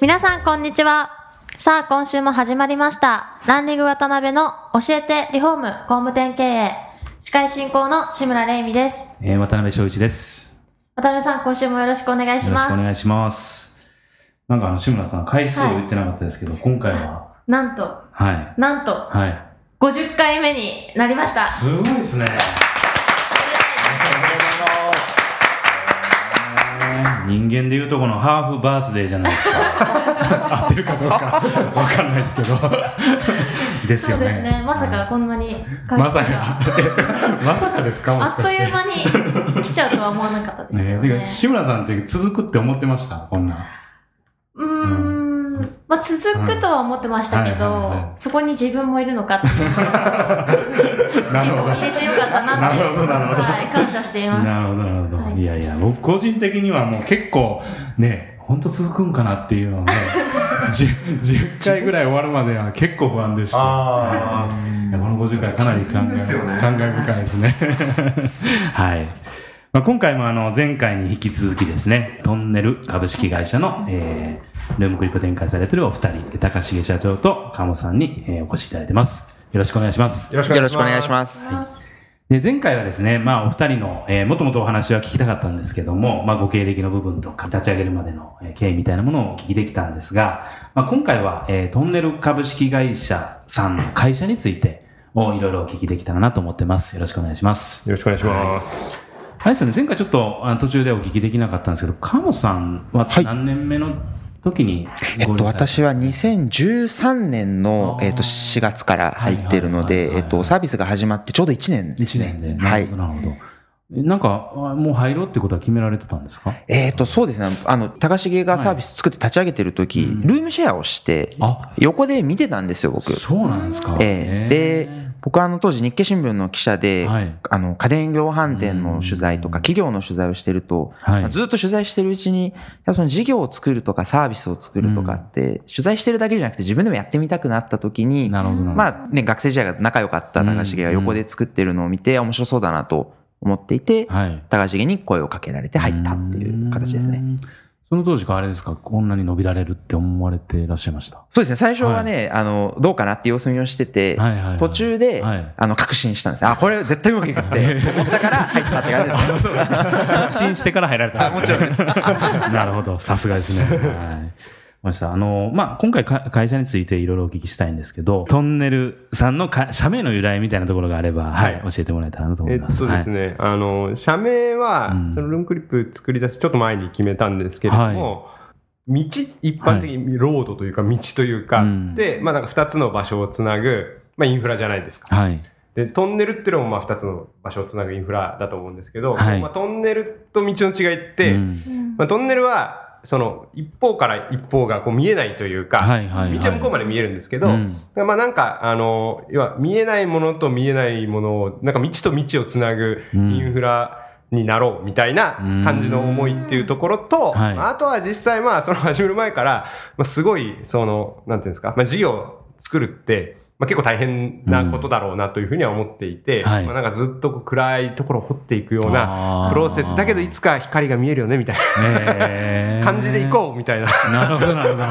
皆さんこんにちはさあ今週も始まりましたランリング渡辺の教えてリフォーム工務店経営司会進行の志村玲美ですえー、渡辺翔一です。渡辺さん今週もよろしくお願いしよろしますくお願いします。なんか志村さん、回数を言ってなかったですけど、今回は、なんとはい。なんとはい。50回目になりましたすごいですね。人間でいうとこのハーフバースデーじゃないですか。合ってるかどうかわかんないですけど。ですそうよね。ですねまさかこんなに回まさか。まさかですか？もあっとしかして。いう間に来ちゃうとは思わなかったですよねね志村さんって続くって思ってました？こんなん。うーんまあ続くとは思ってましたけどそこに自分もいるのかって なるほど。入れてよかったなってなるほどなるほど。はい感謝しています。なるほど、なるほど。はい。い、やいや、僕個人的にはもう結構ね、本当続くんかなっていうのをね、10, 10回ぐらい終わるまでは結構不安でした。あいやこの50回かなり感慨,、ね。感慨深いですね。はい。まあ、今回もあの前回に引き続きですね、トンネル株式会社の、えー、ルームクリップ展開されているお二人、高重社長と川本さんに、えーお越しいただいてます。よろしくお願いしますー。よろしくお願いします。で、前回はですね、まあ、お二人の、えー、もともとお話は聞きたかったんですけども、まあ、ご経歴の部分とか、立ち上げるまでの、えー経緯みたいなものをお聞きできたんですが、まあ、今回は、えートンネル株式会社さんの会社について、をいろいろお聞きできたらなと思ってます。よろしくお願いします。よろしくお願いします。あれですよね、前回ちょっとあの途中でお聞きできなかったんですけど、川本さんははい何年目の時にえっと、私は2013年の、えっと、4月から入っているのはいはいはいは、いでえっと、サービスが始まってちょうど1年ですね。一年で。なはいるほ。ど、なるほど。えなんか、あもう入ろうってことは決められてたんですか？えっと、そうですね。あの、高重がサービス作って立ち上げてる時、ルームシェアをしてあ、横で見てたんですよ、僕。そうなんですか。ええで、僕はあの当時日経新聞の記者で、はいあの家電量販店の取材とか企業の取材をしてると、はいまあずっと取材してるうちに、その事業を作るとかサービスを作るとかって、取材してるだけじゃなくて自分でもやってみたくなった時に、まあね、学生時代が仲良かった高重が横で作ってるのを見て、面白そうだなと思っていて、はい。高重に声をかけられて入ったっていう形ですね。うん。その当時からあれですか、こんなに伸びられるって思われていらっしゃいました？そうですね、最初はね、あの、どうかなって様子見をしてて、はいはいはい途中で、はいあの、確信したんです。あ、これ絶対うまくいくって思ったから入ったって感じです。そうです。確信してから入られたあもちろんです。なるほど。さすがですね。はい。ました。あの、まあ、今回か会社についていろいろお聞きしたいんですけど、トンネルさんのか社名の由来みたいなところがあれば、はい、教えてもらえたらなと思います。えっとですね、あの、社名は、そのルームクリップ作り出すちょっと前に決めたんですけれども、道、一般的にロードというか道というか、うん。で、まあなんか二つの場所をつなぐ、まあインフラじゃないですか。はい。で、トンネルっていうのもまあ二つの場所をつなぐインフラだと思うんですけど、はい。まあトンネルと道の違いって、うん。まあトンネルは、その一方から一方がこう見えないというか、はいはいはい。道は向こうまで見えるんですけど、うん。まあなんか、あの、要は見えないものと見えないものを、なんか道と道をつなぐうん。インフラになろうみたいな感じの思いっていうところと、はい。あとは実際まあその始める前から、まあすごい、その、なんていうんですか、まあ事業を作るって、まあ結構大変なことだろうなというふうには思っていて、はい。まあなんかずっと暗いところを掘っていくようなプロセス、だけどいつか光が見えるよねみたいえな 感じでいこうみたいな。なるほど、なるほど。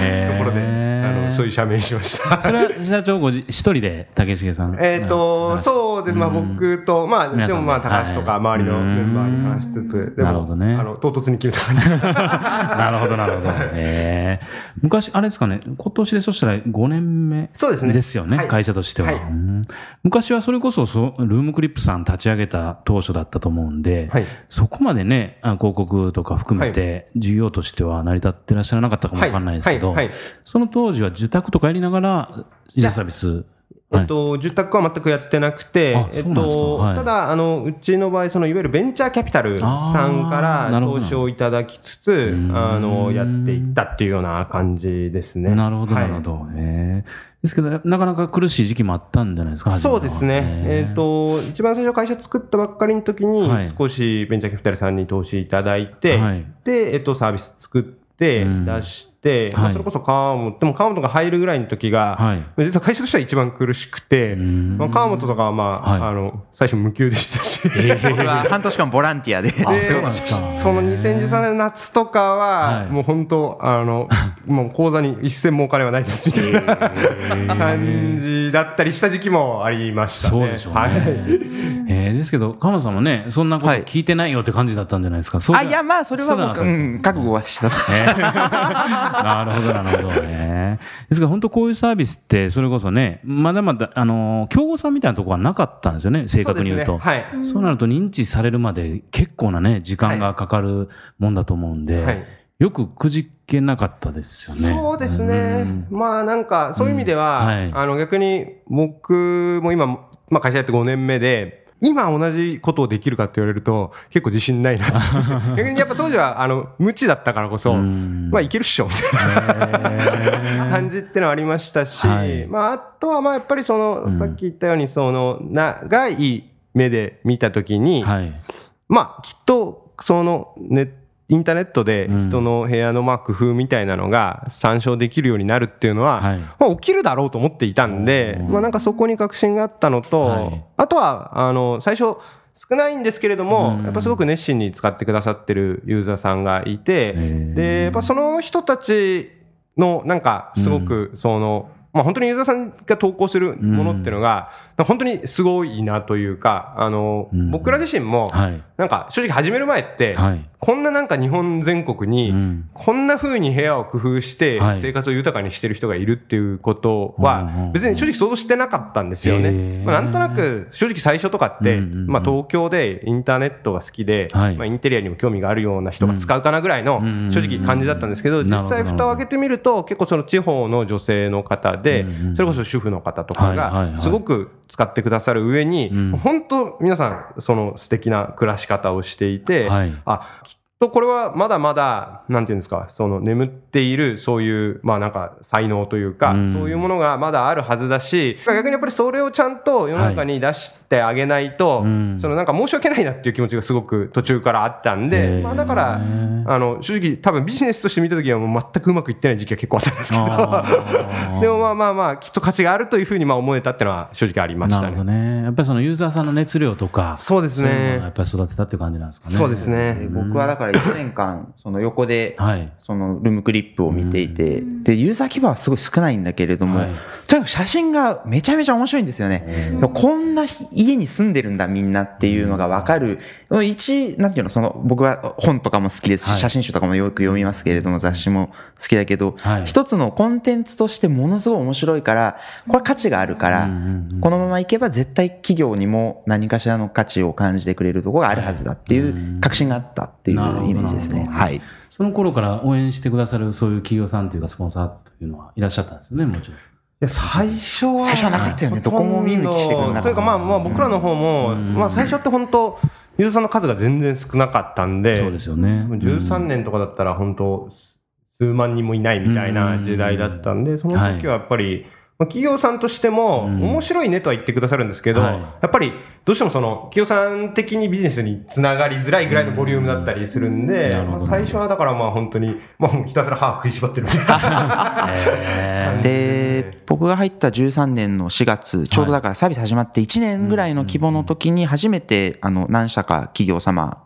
え ところで、あの、そういう社名にしました。それは社長ご自一人で竹重さん？えっ、と、うそうです。まあ僕と、まあで。もまあで高橋とか周りのメンバーに話しつつ、でも、なるほどね。あの、唐突に決めた感じ。です。なるほど、なるほど。ええ昔、あれですかね、今年でそしたら5年目そうですね。ですよね、はい。会社としては、はい。うん。昔はそれこそそう、ルームクリップさん立ち上げた当初だったと思うんで、はい。そこまでね、あ広告とか含めて、事業としては成り立ってらっしゃらなかったかもわかんないですけど、その当時は受託とかやりながら、自社サービス。えっと、受託は全くやってなくてあ、えっと、はい。ただ、あの、うちの場合、その、いわゆるベンチャーキャピタルさんから投資をいただきつつん、あの、やっていったっていうような感じですね。なるほど、はい。なるほど。ですけど、なかなか苦しい時期もあったんじゃないですか、そうですね。えっ、っ、と、一番最初会社作ったばっかりの時にはい、少しベンチャーキャピタルさんに投資いただいて、はい。で、えっ、と、サービス作って、うん。出して、まあ、はいそれこそ川本、でも川本が入るぐらいの時が、はい。実は会社としては一番苦しくて、んまあ、川本とかはまあ、はいあの、最初無給でしたし、僕は半年間ボランティアで。あそうなんですかその2013年の夏とかは、はいもう本当、あの、もう口座に一銭もお金はないですみたいな感じだったりした時期もありましたね。そうでしょうね。はいえーですけど、鎌田さんもね、そんなことはい聞いてないよって感じだったんじゃないですか。あ、いや、まあ、それはそううん、覚悟はした。なるほど、なるほどね。ですから、本当こういうサービスって、それこそね、まだまだ、あの、競合さんみたいなところはなかったんですよね、正確に言うと。そうねはい。そうなると認知されるまで結構なね、時間がかかるもんだと思うんで、はいよくくじけなかったですよね。そうですね。まあなんか、そういう意味では、うんはいあの逆に僕も今、まあ会社やって5年目で、今同じことをできるかって言われると結構自信ないな 逆にやっぱ当時はあの無知だったからこそ、ん。まあいけるっしょみたいな感じってのはありましたし、はい。まああとはまあやっぱりその、ん。さっき言ったようにその長い目で見たときに、はい。まあ、きっと、その、ね、インターネットで人の部屋のまあ工夫みたいなのが参照できるようになるっていうのは、はい。まあ、起きるだろうと思っていたんで、まあなんかそこに確信があったのと、はい。あとは、あの、最初、少ないんですけれども、やっぱすごく熱心に使ってくださってるユーザーさんがいて、ーで、やっぱその人たちの、なんか、すごく、その、まあ本当にユーザーさんが投稿するものっていうのが、本当にすごいなというか、あの、ん。僕ら自身も、はい。なんか正直始める前って、はい。こんななんか日本全国に、うん。こんな風に部屋を工夫してはい。生活を豊かにしてる人がいるっていうことはん別に正直想像してなかったんですよね。まあ、なんとなく正直最初とかって、まあ、東京でインターネットが好きで、はい。まあ、インテリアにも興味があるような人が使うかなぐらいのん正直感じだったんですけどうん。実際蓋を開けてみると結構その地方の女性の方でそれこそ主婦の方とかがすごく使ってくださる上にうん。本当皆さんその素敵な暮らし方をしていてはい。あきっとこれはまだまだなんていうんですかその眠っているそういうまあなんか才能というか、うんそういうものがまだあるはずだし逆にやっぱりそれをちゃんと世の中に出してあげないと、うんそのなんか申し訳ないなっていう気持ちがすごく途中からあったんへで、ーまあ、だからあの正直多分ビジネスとして見た時はもう全くうまくいってない時期が結構あったんですけど でもまあまあまあきっと価値があるというふうにまあ思えたっていうのは正直ありましたなるほどね。ね。やっぱりそのユーザーさんの熱量とか、そうですそういうのがやねっぱり育てたっていう感じなんですかね。そうですでね。僕はだから1年間、その横で、はい。そのルームクリップを見ていて、で、ユーザー規模はすごい少ないんだけれども、はい。とにかく写真がめちゃめちゃ面白いんですよね。でもこんな家に住んでるんだみんなっていうのがわかる。一、なんていうの、その、僕は本とかも好きですし、はい。写真集とかもよく読みますけれども、雑誌も好きだけど、はい。一つのコンテンツとしてものすごい面白いから、これ価値があるから、このままいけば絶対企業にも何かしらの価値を感じてくれるところがあるはずだっていう確信があったっていうなるほどイメージですね。はい。その頃から応援してくださるそういう企業さんというかスポンサーというのはいらっしゃったんですよね、もちろん。いや最初は最初はなかったよねどこも見向きしてくれなかったというかまあまあ僕らの方も、まあ最初って本当ユーザーの数が全然少なかったんでそうですよね。13年とかだったら本当数万人もいないみたいな時代だったんで、その時はやっぱり、まあ企業さんとしてもうん面白いねとは言ってくださるんですけど、はいやっぱりどうしてもその企業さん的にビジネスにつながりづらいぐらいのボリュームだったりするんで、まあ最初はだからまあ本当に、まあひたすら歯食いしばってるみたいな。へー。で、僕が入った13年の4月、ちょうどだからサービス始まって1年ぐらいの規模の時に初めて、あの、何社か企業様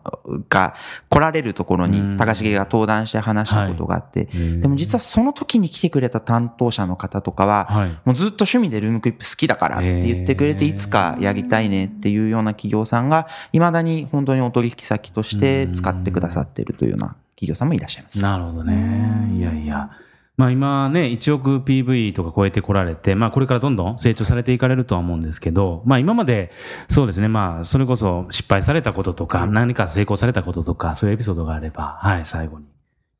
が来られるところに、高重が登壇して話したことがあって、でも実はその時に来てくれた担当者の方とかは、はい。もうずっと趣味でルームクリップ好きだからって言ってくれて、いつかやりたいねっていうような企業さんが、未だに本当にお取引先として使ってくださっているというような企業さんもいらっしゃいます。なるほどね。いやいや。まあ今ね、1億 PV とか超えてこられて、まあこれからどんどん成長されていかれるとは思うんですけど、まあ今まで、そうですね、まあそれこそ失敗されたこととか、何か成功されたこととか、そういうエピソードがあれば、はい、最後に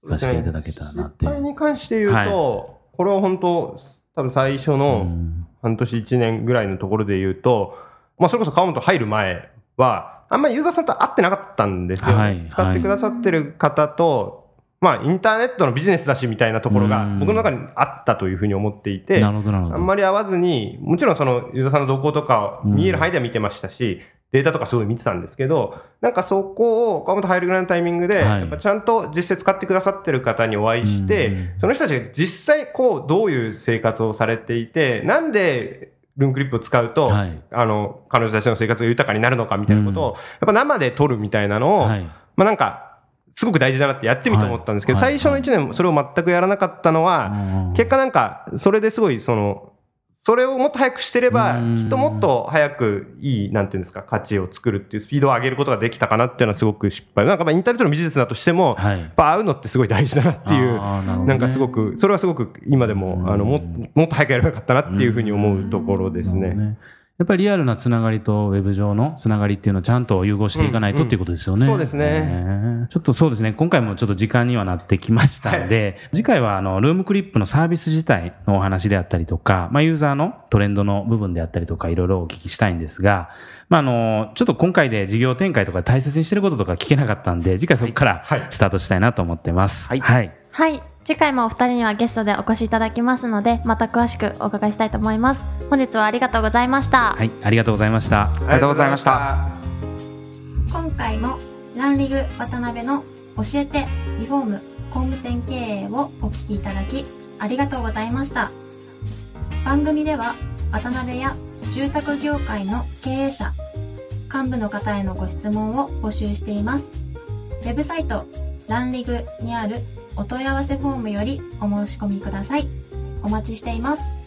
聞かせていただけたらなって。失敗に関して言うと、はいこれは本当、多分最初うのん半年1年ぐらいのところで言うと、まあそれこそ川本入る前は、あんまりユーザーさんと会ってなかったんですよね、はい。使ってくださってる方と、まあインターネットのビジネスだしみたいなところがうん。僕の中にあったというふうに思っていて。あんまり会わずに、もちろんそのユーザーさんの動向とか見える範囲では見てましたし、データとかすごい見てたんですけど、なんかそこを川本入るぐらいのタイミングで、はい。やっぱちゃんと実際使ってくださってる方にお会いして、うん。その人たちが実際こうどういう生活をされていて、なんでルンクリップを使うと、はい。あの、彼女たちの生活が豊かになるのかみたいなことを、やっぱ生で撮るみたいなのを、はい。まあなんか、すごく大事だなってやってみて思ったんですけど、はい。最初の1年それを全くやらなかったのは、うん。結果なんか、それですごい、その、それをもっと早くしてればうん、きっともっと早くいい、なんていうんですか、価値を作るっていうスピードを上げることができたかなっていうのはすごく失敗。なんかまあインターネットのビジネスだとしても、はい。やっぱ会うのってすごい大事だなっていう、ね。なんかすごく、それはすごく今でも、あの、もっともっと早くやればよかったなっていうふうに思うところですね。やっぱりリアルなつながりとウェブ上のつながりっていうのをちゃんと融合していかないとっていうことですよね。そうですねねちょっとそうですね、今回もちょっと時間にはなってきましたので、次回はあの、ルームクリップのサービス自体のお話であったりとか、まあユーザーのトレンドの部分であったりとかいろいろお聞きしたいんですが、まああの、ちょっと今回で事業展開とか大切にしてることとか聞けなかったんで、次回そこからはいスタートしたいなと思ってます。はいはい。はい。次回もお二人にはゲストでお越しいただきますので、また詳しくお伺いしたいと思います。本日はありがとうございました。はい。ありがとうございました。ありがとうございました。今回もランリグ渡辺の教えてリフォーム工務店経営をお聞きいただきありがとうございました番組では渡辺や住宅業界の経営者幹部の方へのご質問を募集していますウェブサイトランリグにあるお問い合わせフォームよりお申し込みください。お待ちしています。